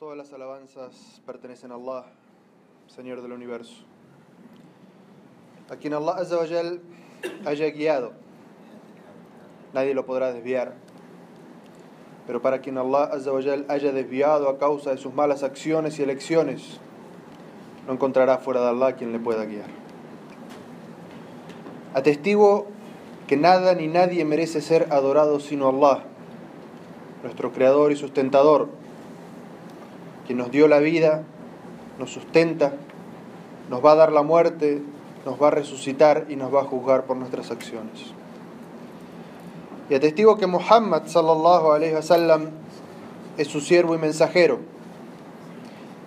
Todas las alabanzas pertenecen a Allah, Señor del universo. A quien Allah Azza wa Jal haya guiado, nadie lo podrá desviar. Pero para quien Allah Azza wa Jal haya desviado a causa de sus malas acciones y elecciones, no encontrará fuera de Allah quien le pueda guiar. Atestigo que nada ni nadie merece ser adorado sino Allah, nuestro creador y sustentador, quien nos dio la vida, nos sustenta, nos va a dar la muerte, nos va a resucitar y nos va a juzgar por nuestras acciones. Y atestigo que Muhammad sallallahu alaihi wasallam es su siervo y mensajero,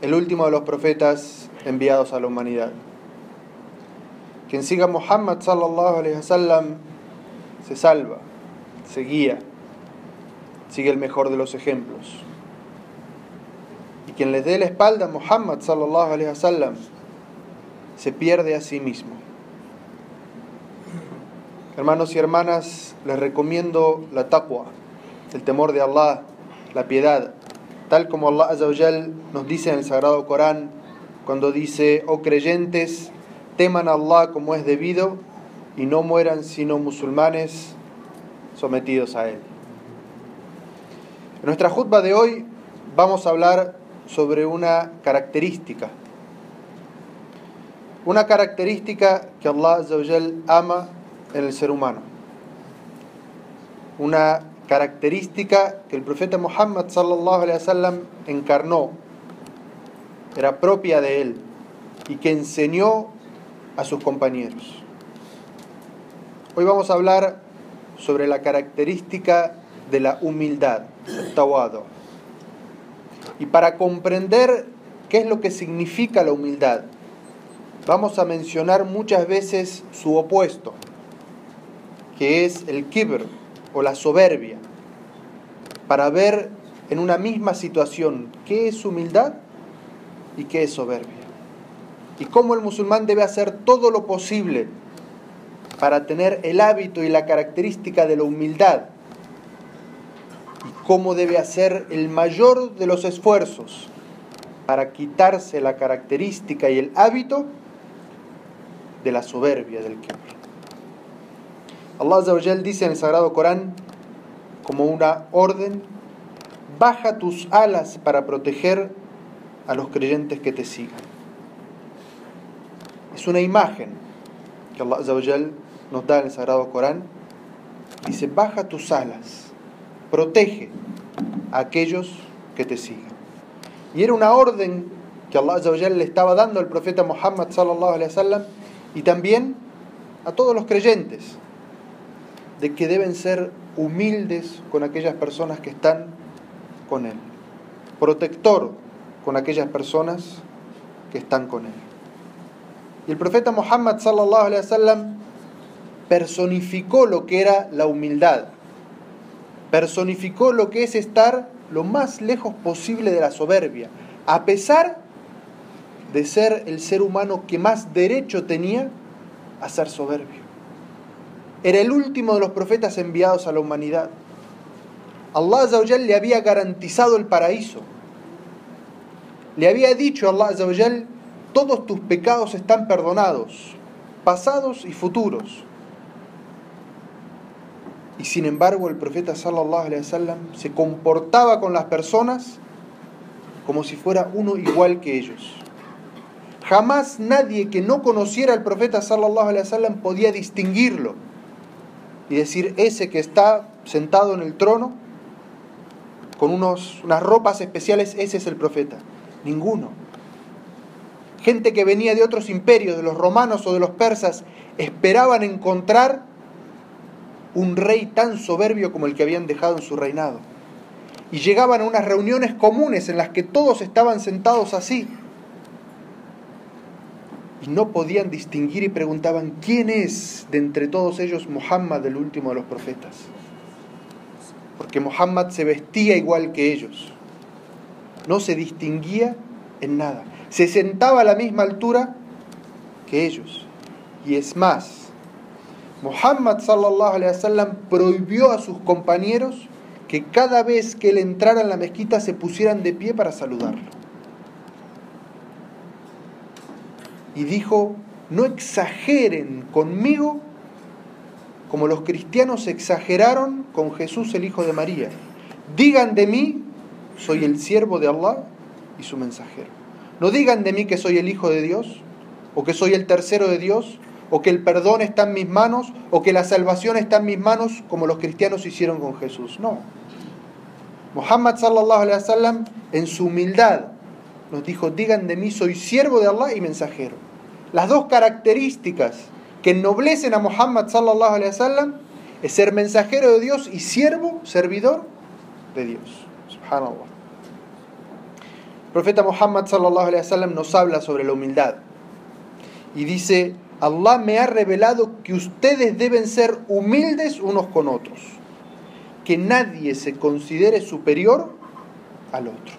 el último de los profetas enviados a la humanidad. Quien siga a Muhammad sallallahu alaihi wasallam se salva, se guía, sigue el mejor de los ejemplos. Y quien le dé la espalda a Muhammad sallallahu alaihi wasallam se pierde a sí mismo. Hermanos y hermanas, les recomiendo la taqwa, el temor de Allah, la piedad, tal como Allah Azza wa Jal nos dice en el Sagrado Corán cuando dice, oh creyentes, teman a Allah como es debido y no mueran sino musulmanes sometidos a Él. En nuestra jutba de hoy vamos a hablar sobre una característica, una característica que Allah ama en el ser humano, una característica que el profeta Muhammad sallallahu alaihi wasallam encarnó, era propia de él y que enseñó a sus compañeros. Hoy vamos a hablar sobre la característica de la humildad, tawado. Y para comprender qué es lo que significa la humildad, vamos a mencionar muchas veces su opuesto, que es el kibr o la soberbia, para ver en una misma situación qué es humildad y qué es soberbia. Y cómo el musulmán debe hacer todo lo posible para tener el hábito y la característica de la humildad. Cómo debe hacer el mayor de los esfuerzos para quitarse la característica y el hábito de la soberbia del kibr. Allah Azza wa Jal dice en el Sagrado Corán como una orden, baja tus alas para proteger a los creyentes que te sigan. Es una imagen que Allah Azza wa Jal nos da en el Sagrado Corán. Dice, baja tus alas, protege a aquellos que te sigan. Y era una orden que Allah le estaba dando al profeta Muhammad sallallahu alaihi wasallam y también a todos los creyentes de que deben ser humildes con aquellas personas que están con Él, protector con aquellas personas que están con Él. Y el profeta Muhammad sallallahu alaihi wasallam personificó lo que era la humildad, personificó lo que es estar lo más lejos posible de la soberbia, a pesar de ser el ser humano que más derecho tenía a ser soberbio. Era el último de los profetas enviados a la humanidad. Allah Azawajal le había garantizado el paraíso. Le había dicho a Allah todos tus pecados están perdonados, pasados y futuros. Y sin embargo el profeta sallallahu se comportaba con las personas como si fuera uno igual que ellos. Jamás nadie que no conociera al profeta sallallahu alaihi wasallam podía distinguirlo y decir ese que está sentado en el trono con unos, unas ropas especiales, ese es el profeta. Ninguno. Gente que venía de otros imperios, de los romanos o de los persas, esperaban encontrar un rey tan soberbio como el que habían dejado en su reinado. Y llegaban a unas reuniones comunes en las que todos estaban sentados así. Y no podían distinguir y preguntaban, ¿quién es de entre todos ellos Muhammad, el último de los profetas? Porque Muhammad se vestía igual que ellos. No se distinguía en nada. Se sentaba a la misma altura que ellos. Y es más, Muhammad sallallahu alaihi wasallam prohibió a sus compañeros que cada vez que él entrara en la mezquita se pusieran de pie para saludarlo. Y dijo, no exageren conmigo como los cristianos exageraron con Jesús el Hijo de María. Digan de mí, soy el siervo de Allah y su mensajero. No digan de mí que soy el Hijo de Dios, o que soy el tercero de Dios, o que el perdón está en mis manos, o que la salvación está en mis manos, como los cristianos hicieron con Jesús. No. Muhammad sallallahu alaihi wasallam en su humildad nos dijo, digan de mí, soy siervo de Allah y mensajero. Las dos características que ennoblecen a Muhammad sallallahu alaihi wasallam es ser mensajero de Dios y siervo, servidor de Dios. Subhanallah. El profeta Muhammad sallallahu alaihi wasallam nos habla sobre la humildad y dice, Allah me ha revelado que ustedes deben ser humildes unos con otros, que nadie se considere superior al otro.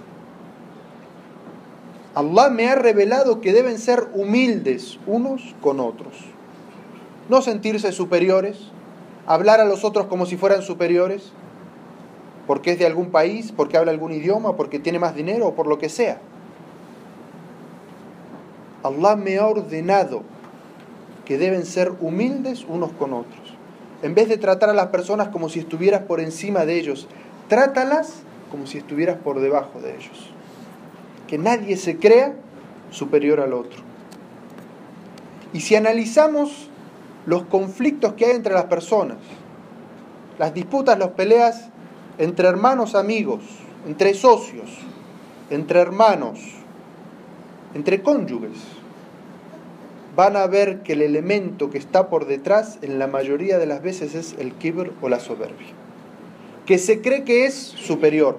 Allah me ha revelado que deben ser humildes unos con otros. No sentirse superiores, hablar a los otros como si fueran superiores, porque es de algún país, porque habla algún idioma, porque tiene más dinero o por lo que sea. Allah me ha ordenado que deben ser humildes unos con otros. En vez de tratar a las personas como si estuvieras por encima de ellos, trátalas como si estuvieras por debajo de ellos. Que nadie se crea superior al otro. Y si analizamos los conflictos que hay entre las personas, las disputas, las peleas entre hermanos amigos, entre socios, entre hermanos, entre cónyuges, van a ver que el elemento que está por detrás en la mayoría de las veces es el kibr o la soberbia. Que se cree que es superior,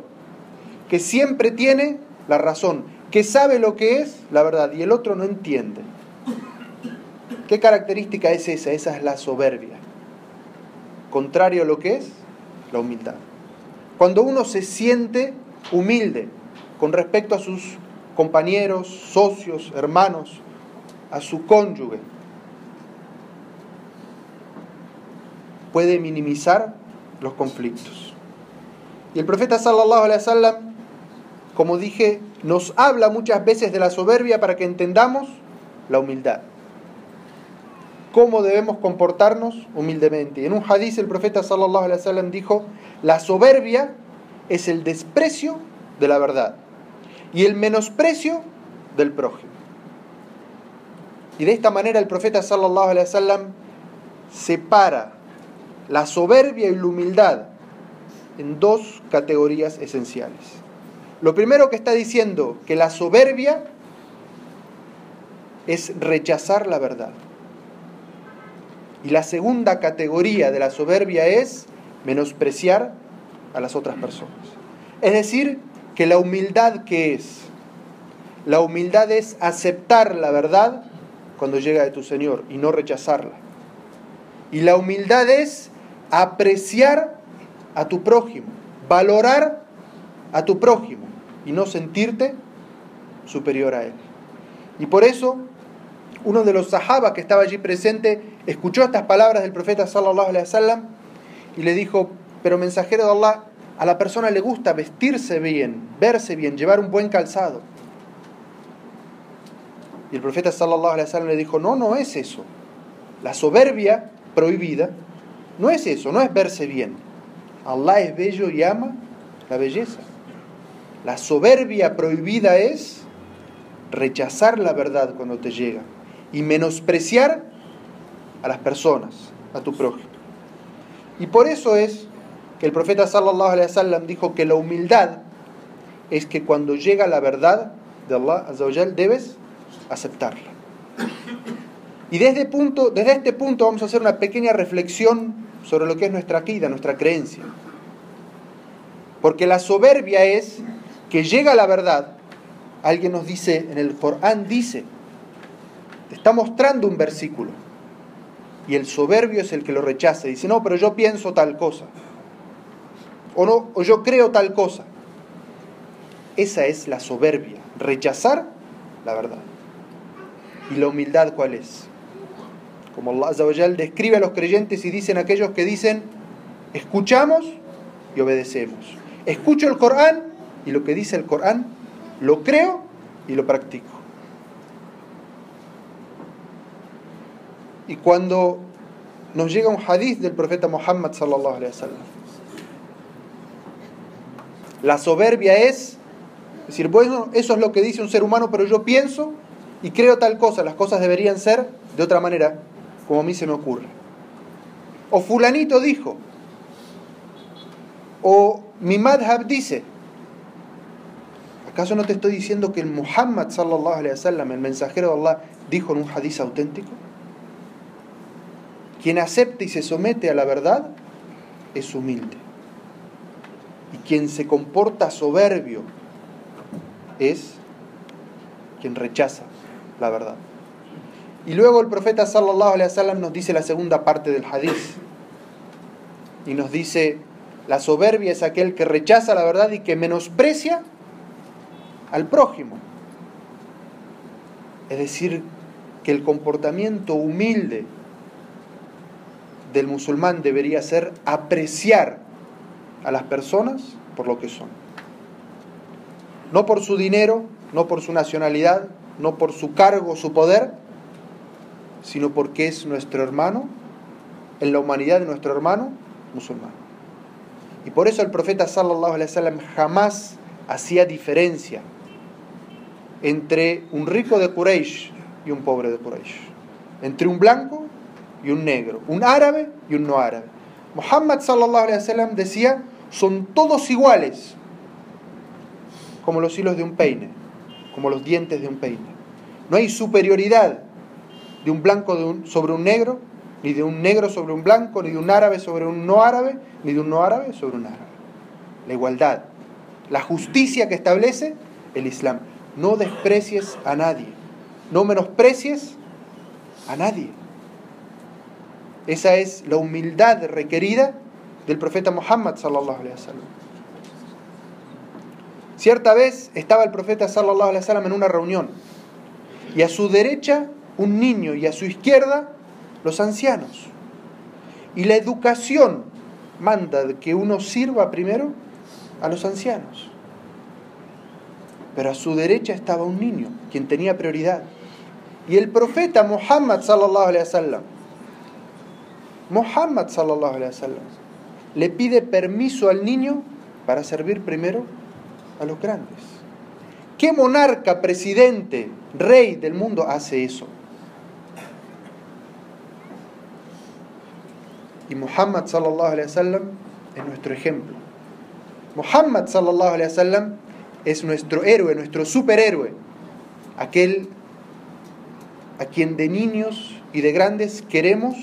que siempre tiene la razón, que sabe lo que es la verdad y el otro no entiende. ¿Qué característica es esa? Esa es la soberbia. Contrario a lo que es la humildad. Cuando uno se siente humilde con respecto a sus compañeros, socios, hermanos, a su cónyuge, puede minimizar los conflictos. Y el profeta sallallahu alaihi wasallam, como dije, nos habla muchas veces de la soberbia para que entendamos la humildad. ¿Cómo debemos comportarnos humildemente? En un hadiz el profeta sallallahu alaihi wasallam dijo, la soberbia es el desprecio de la verdad y el menosprecio del prójimo. Y de esta manera el profeta sallallahu alaihi wasallam separa la soberbia y la humildad en dos categorías esenciales. Lo primero que está diciendo que la soberbia es rechazar la verdad. Y la segunda categoría de la soberbia es menospreciar a las otras personas. Es decir, que la humildad que es, la humildad es aceptar la verdad cuando llega de tu Señor y no rechazarla. Y la humildad es apreciar a tu prójimo, valorar a tu prójimo y no sentirte superior a él. Y por eso uno de los sahabas que estaba allí presente escuchó estas palabras del profeta sallallahu alaihi y le dijo, "Pero mensajero de Allah, a la persona le gusta vestirse bien, verse bien, llevar un buen calzado." El profeta sallallahu alaihi wasallam le dijo, no, no es eso. La soberbia prohibida no es eso, no es verse bien. Allah es bello y ama la belleza. La soberbia prohibida es rechazar la verdad cuando te llega y menospreciar a las personas, a tu prójimo. Y por eso es que el profeta sallallahu alaihi wasallam dijo que la humildad es que cuando llega la verdad de Allah debes aceptarla. Y desde, punto, desde este punto vamos a hacer una pequeña reflexión sobre lo que es nuestra vida, nuestra creencia. Porque la soberbia es que llega la verdad, alguien nos dice, en el Corán dice, está mostrando un versículo, y el soberbio es el que lo rechaza, dice, no, pero yo pienso tal cosa, o, no, o yo creo tal cosa. Esa es la soberbia, rechazar la verdad. ¿Y la humildad cuál es? Como Allah describe a los creyentes y dicen aquellos que dicen, escuchamos y obedecemos. Escucho el Corán y lo que dice el Corán lo creo y lo practico. Y cuando nos llega un hadith del profeta Muhammad sallallahu la soberbia es decir, bueno, eso es lo que dice un ser humano, pero yo pienso y creo tal cosa, las cosas deberían ser de otra manera, como a mí se me ocurre. O fulanito dijo, o mi madhab dice, ¿acaso no te estoy diciendo que el Muhammad sallallahu alaihi wasallam, el mensajero de Allah, dijo en un hadith auténtico? Quien acepta y se somete a la verdad es humilde. Y quien se comporta soberbio es quien rechaza la verdad. Y luego el profeta sallallahu alaihi wasallam nos dice la segunda parte del hadith. Y nos dice, la soberbia es aquel que rechaza la verdad y que menosprecia al prójimo. Es decir, que el comportamiento humilde del musulmán debería ser apreciar a las personas por lo que son. No por su dinero, no por su nacionalidad, no por su cargo, su poder, sino porque es nuestro hermano, en la humanidad de nuestro hermano musulmán. Y por eso el profeta sallallahu alaihi wasallam jamás hacía diferencia entre un rico de Quraysh y un pobre de Quraysh, entre un blanco y un negro, un árabe y un no árabe. Muhammad sallallahu alaihi wasallam decía, son todos iguales, como los hilos de un peine como los dientes de un peine. No hay superioridad de un blanco sobre un negro, ni de un negro sobre un blanco, ni de un árabe sobre un no árabe, ni de un no árabe sobre un árabe. La igualdad, la justicia que establece el Islam. No desprecies a nadie, no menosprecies a nadie. Esa es la humildad requerida del profeta Muhammad sallallahu alaihi wasallam. Cierta vez estaba el profeta sallallahu alaihi wasallam en una reunión y a su derecha un niño y a su izquierda los ancianos. Y la educación manda que uno sirva primero a los ancianos. Pero a su derecha estaba un niño, quien tenía prioridad. Y el profeta Muhammad sallallahu alaihi wasallam Muhammad sallallahu alaihi wasallam le pide permiso al niño para servir primero a los grandes. ¿Qué monarca, presidente, rey del mundo hace eso? Y Muhammad sallallahu alaihi wasallam es nuestro ejemplo. Muhammad sallallahu alaihi wasallam es nuestro héroe, nuestro superhéroe, aquel a quien de niños y de grandes queremos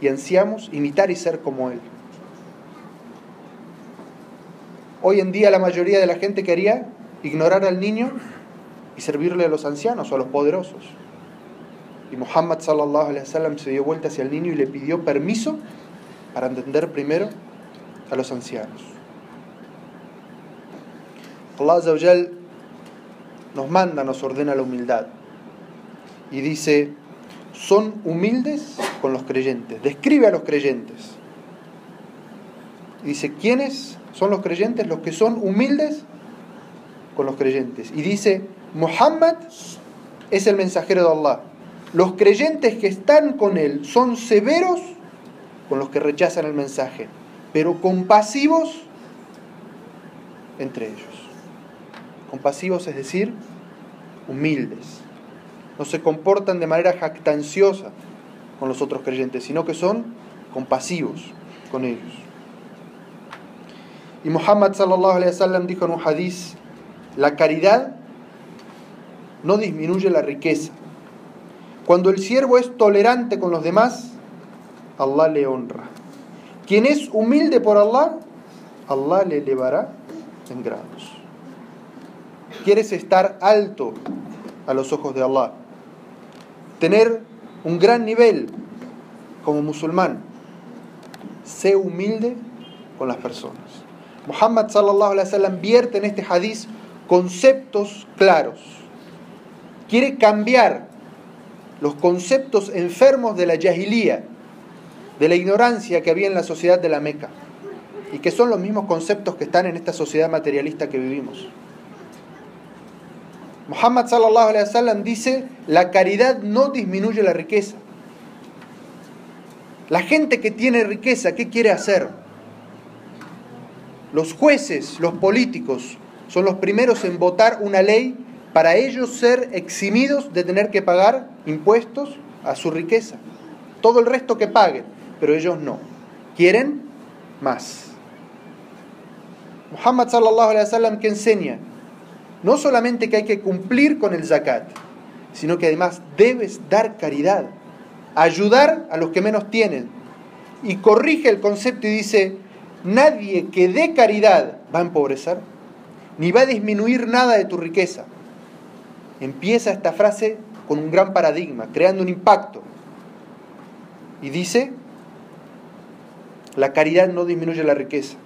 y ansiamos imitar y ser como él. Hoy en día la mayoría de la gente quería ignorar al niño y servirle a los ancianos o a los poderosos. Y Muhammad sallallahu alaihi wasallam se dio vuelta hacia el niño y le pidió permiso para entender primero a los ancianos. Allah nos manda, nos ordena la humildad. Y dice, son humildes con los creyentes. Describe a los creyentes. Dice, ¿quiénes son los creyentes? Los que son humildes con los creyentes. Y dice, Muhammad es el mensajero de Allah. Los creyentes que están con él son severos con los que rechazan el mensaje, pero compasivos entre ellos. Compasivos es decir, humildes. No se comportan de manera jactanciosa con los otros creyentes, sino que son compasivos con ellos. Y Muhammad sallallahu alaihi wasallam dijo en un hadiz, la caridad no disminuye la riqueza. Cuando el siervo es tolerante con los demás, Allah le honra. Quien es humilde por Allah, Allah le elevará en grados. ¿Quieres estar alto a los ojos de Allah? Tener un gran nivel como musulmán. Sé humilde con las personas. Muhammad sallallahu alaihi wasallam vierte en este hadiz conceptos claros. Quiere cambiar los conceptos enfermos de la jahilía, de la ignorancia que había en la sociedad de la Meca. y que son los mismos conceptos que están en esta sociedad materialista que vivimos. Muhammad sallallahu alaihi wasallam dice, la caridad no disminuye la riqueza. La gente que tiene riqueza, ¿qué quiere hacer? Los jueces, los políticos, son los primeros en votar una ley para ellos ser eximidos de tener que pagar impuestos a su riqueza. Todo el resto que paguen, pero ellos no. Quieren más. Muhammad sallallahu alaihi wasallam que enseña no solamente que hay que cumplir con el zakat, sino que además debes dar caridad, ayudar a los que menos tienen. Y corrige el concepto y dice, nadie que dé caridad va a empobrecer, ni va a disminuir nada de tu riqueza. Empieza esta frase con un gran paradigma, creando un impacto. Y dice, la caridad no disminuye la riqueza.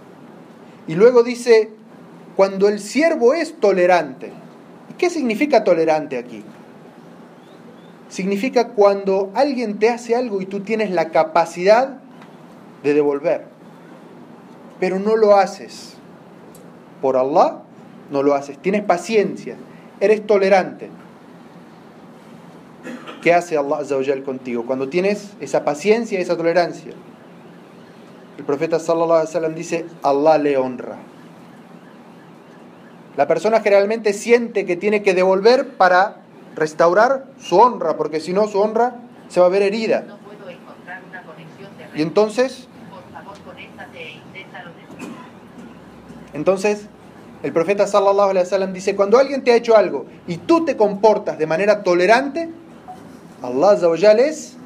Y luego dice, cuando el siervo es tolerante. ¿Qué significa tolerante aquí? Significa cuando alguien te hace algo y tú tienes la capacidad de devolver, pero no lo haces. Por Allah, no lo haces. Tienes paciencia, eres tolerante. ¿Qué hace Allah contigo? Cuando tienes esa paciencia, esa tolerancia. El profeta sallallahu alaihi wasallam dice, Allah le honra. La persona generalmente siente que tiene que devolver para restaurar su honra, porque si no su honra se va a ver herida. Y entonces, entonces el profeta sallallahu alaihi wasallam dice, cuando alguien te ha hecho algo y tú te comportas de manera tolerante, Allah es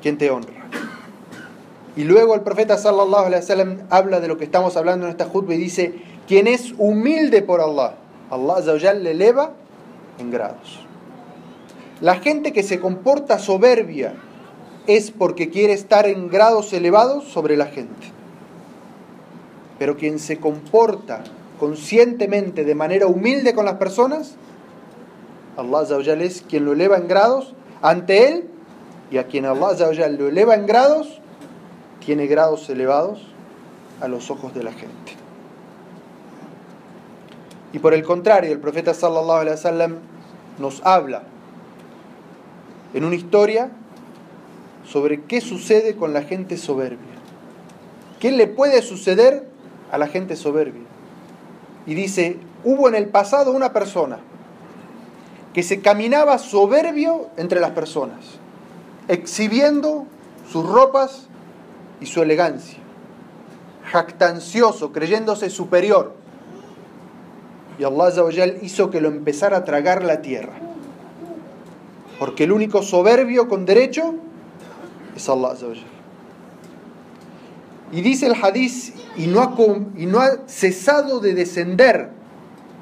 quien te honra. Y luego el profeta sallallahu alaihi wasallam habla de lo que estamos hablando en esta jutba y dice, quien es humilde por Allah, Allah le eleva en grados. La gente que se comporta soberbia es porque quiere estar en grados elevados sobre la gente. Pero quien se comporta conscientemente de manera humilde con las personas, Allah es quien lo eleva en grados ante él y a quien Allah lo eleva en grados, tiene grados elevados a los ojos de la gente. Y por el contrario, el profeta sallallahu alaihi wasallam nos habla en una historia sobre qué sucede con la gente soberbia. ¿Qué le puede suceder a la gente soberbia? Y dice, hubo en el pasado una persona que se caminaba soberbio entre las personas, exhibiendo sus ropas y su elegancia, jactancioso, creyéndose superior y Allah hizo que lo empezara a tragar la tierra. Porque el único soberbio con derecho es Allah. Y dice el hadiz, y no, ha, y no ha cesado de descender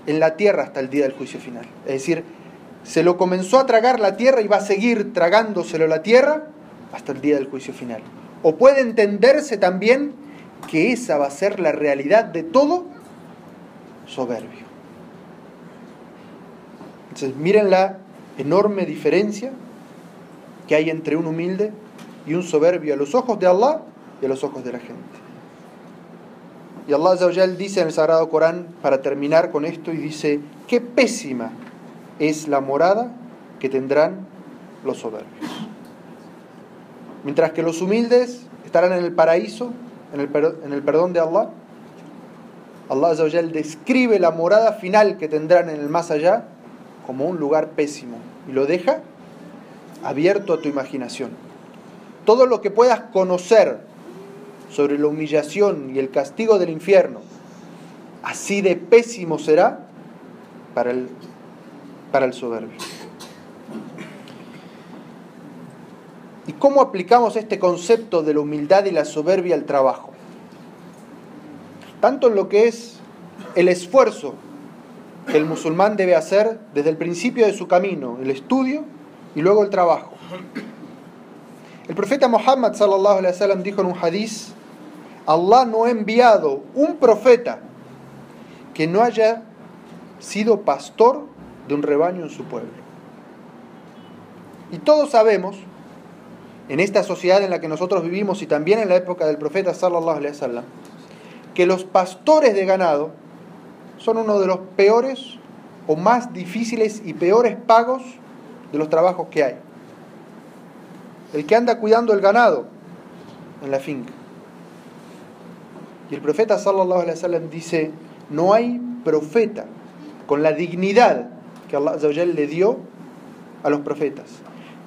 en la tierra hasta el día del juicio final. Es decir, se lo comenzó a tragar la tierra y va a seguir tragándoselo la tierra hasta el día del juicio final. O puede entenderse también que esa va a ser la realidad de todo soberbio. Entonces, miren la enorme diferencia que hay entre un humilde y un soberbio a los ojos de Allah a los ojos de la gente. Y Allah dice en el Sagrado Corán, para terminar con esto, y dice, qué pésima es la morada que tendrán los soberbios. Mientras que los humildes estarán en el paraíso, en el, en el perdón de Allah, Allah describe la morada final que tendrán en el más allá como un lugar pésimo y lo deja abierto a tu imaginación. Todo lo que puedas conocer sobre la humillación y el castigo del infierno, así de pésimo será para el, para el soberbio. ¿Y cómo aplicamos este concepto de la humildad y la soberbia al trabajo? Tanto en lo que es el esfuerzo que el musulmán debe hacer desde el principio de su camino, el estudio y luego el trabajo. El profeta Muhammad sallallahu alaihi wasallam dijo en un hadiz, Allah no ha enviado un profeta que no haya sido pastor de un rebaño en su pueblo. Y todos sabemos, en esta sociedad en la que nosotros vivimos y también en la época del profeta sallallahu que los pastores de ganado son uno de los peores o más difíciles y peores pagos de los trabajos que hay. El que anda cuidando el ganado en la finca. Y el profeta sallallahu alaihi wasallam dice, no hay profeta con la dignidad que Allah le dio a los profetas,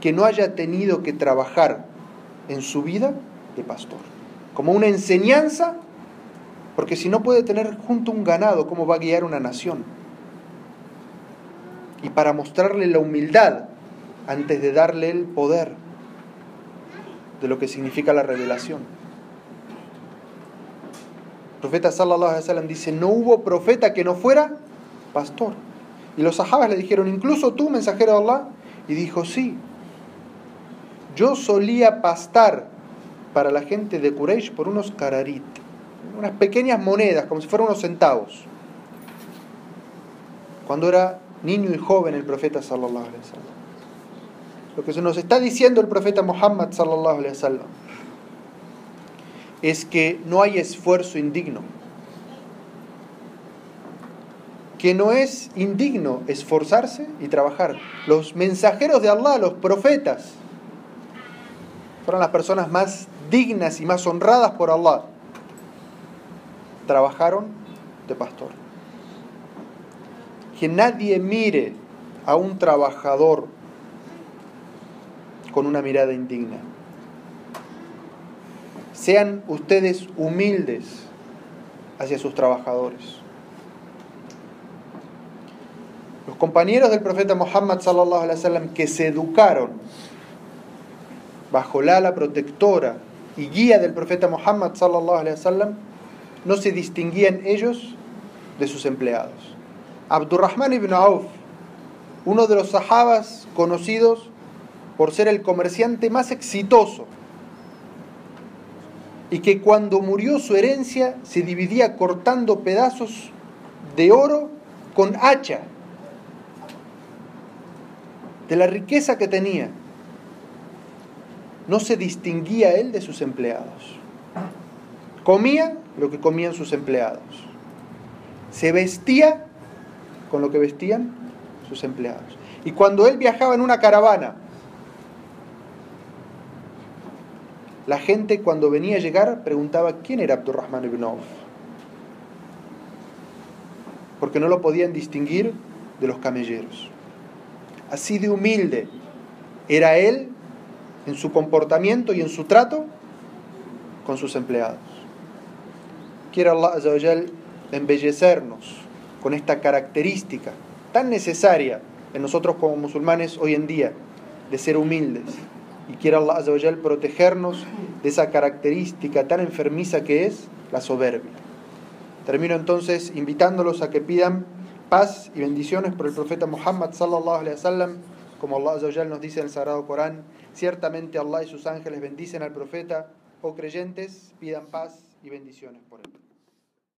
que no haya tenido que trabajar en su vida de pastor, como una enseñanza, porque si no puede tener junto un ganado, ¿cómo va a guiar una nación? Y para mostrarle la humildad antes de darle el poder de lo que significa la revelación. Profeta sallallahu alaihi wasallam dice, no hubo profeta que no fuera pastor. Y los sahabas le dijeron, incluso tú, mensajero de Allah, y dijo, sí, yo solía pastar para la gente de Quraysh por unos kararit, unas pequeñas monedas, como si fueran unos centavos. Cuando era niño y joven el profeta sallallahu alaihi wasallam. Lo que se nos está diciendo el profeta Muhammad sallallahu alaihi wasallam es que no hay esfuerzo indigno. Que no es indigno esforzarse y trabajar. Los mensajeros de Allah, los profetas, fueron las personas más dignas y más honradas por Allah. Trabajaron de pastor. Que nadie mire a un trabajador con una mirada indigna. Sean ustedes humildes hacia sus trabajadores. Los compañeros del profeta Muhammad sallallahu alaihi wasallam que se educaron bajo la ala protectora y guía del profeta Muhammad sallallahu alaihi wasallam no se distinguían ellos de sus empleados. Abdurrahman ibn Auf, uno de los sahabas conocidos por ser el comerciante más exitoso y que cuando murió su herencia se dividía cortando pedazos de oro con hacha de la riqueza que tenía. No se distinguía él de sus empleados. Comía lo que comían sus empleados. Se vestía con lo que vestían sus empleados. Y cuando él viajaba en una caravana La gente cuando venía a llegar preguntaba quién era Abdurrahman ibn Auf. Porque no lo podían distinguir de los camelleros. Así de humilde era él en su comportamiento y en su trato con sus empleados. Quiere Allah embellecernos con esta característica tan necesaria en nosotros como musulmanes hoy en día, de ser humildes, y quiera Allah Azawajal protegernos de esa característica tan enfermiza que es la soberbia. Termino entonces invitándolos a que pidan paz y bendiciones por el profeta Muhammad sallallahu alaihi wasallam, como Allah Azawajal nos dice en el Sagrado Corán, ciertamente Allah y sus ángeles bendicen al profeta, o creyentes, pidan paz y bendiciones por él.